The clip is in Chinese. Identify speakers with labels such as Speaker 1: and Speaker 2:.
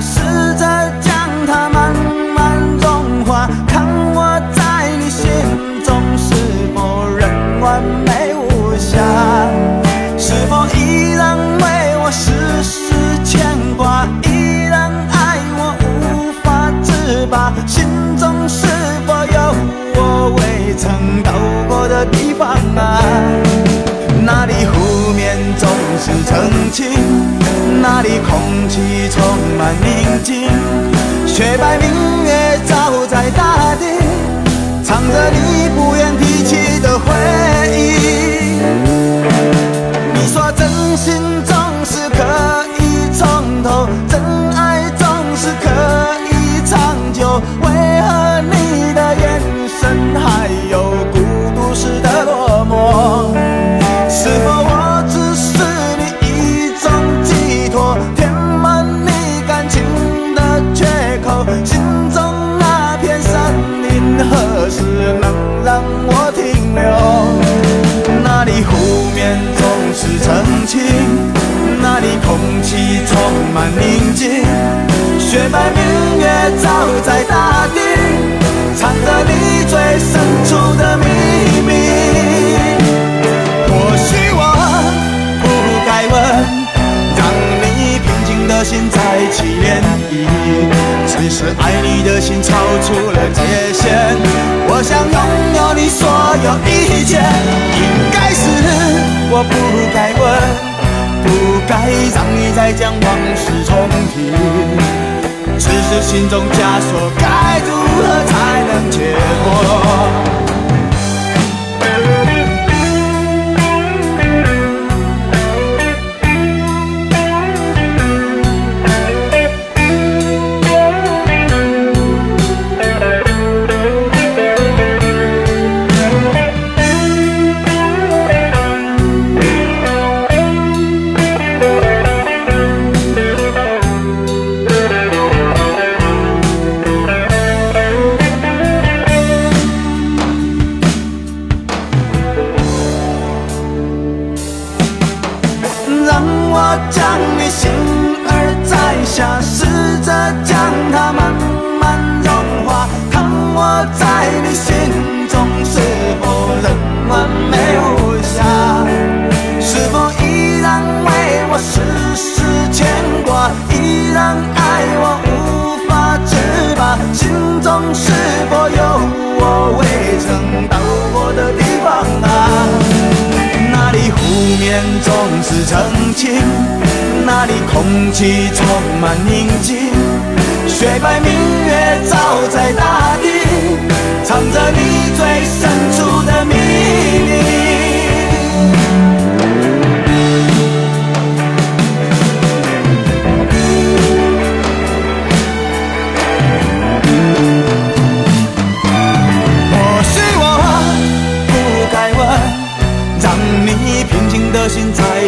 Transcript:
Speaker 1: 试着将它慢慢融化，看我在你心中是否仍完美无瑕，是否依然为我丝丝牵挂，依然爱我无法自拔，心中是否有我未曾到过的地方啊？那里湖面总是。空气充满宁静，雪白明月照在大地，藏着你不愿雪白明月照在大地，藏着你最深处的秘密。或许我不该问，让你平静的心再起涟漪。只是爱你的心超出了界限，我想拥有你所有一切。应该是我不该问，不该让你再将往事重提。只是心中枷锁，该如何才能解脱？面总是澄清，那里空气充满宁静，雪白明月照在大地，藏着你最深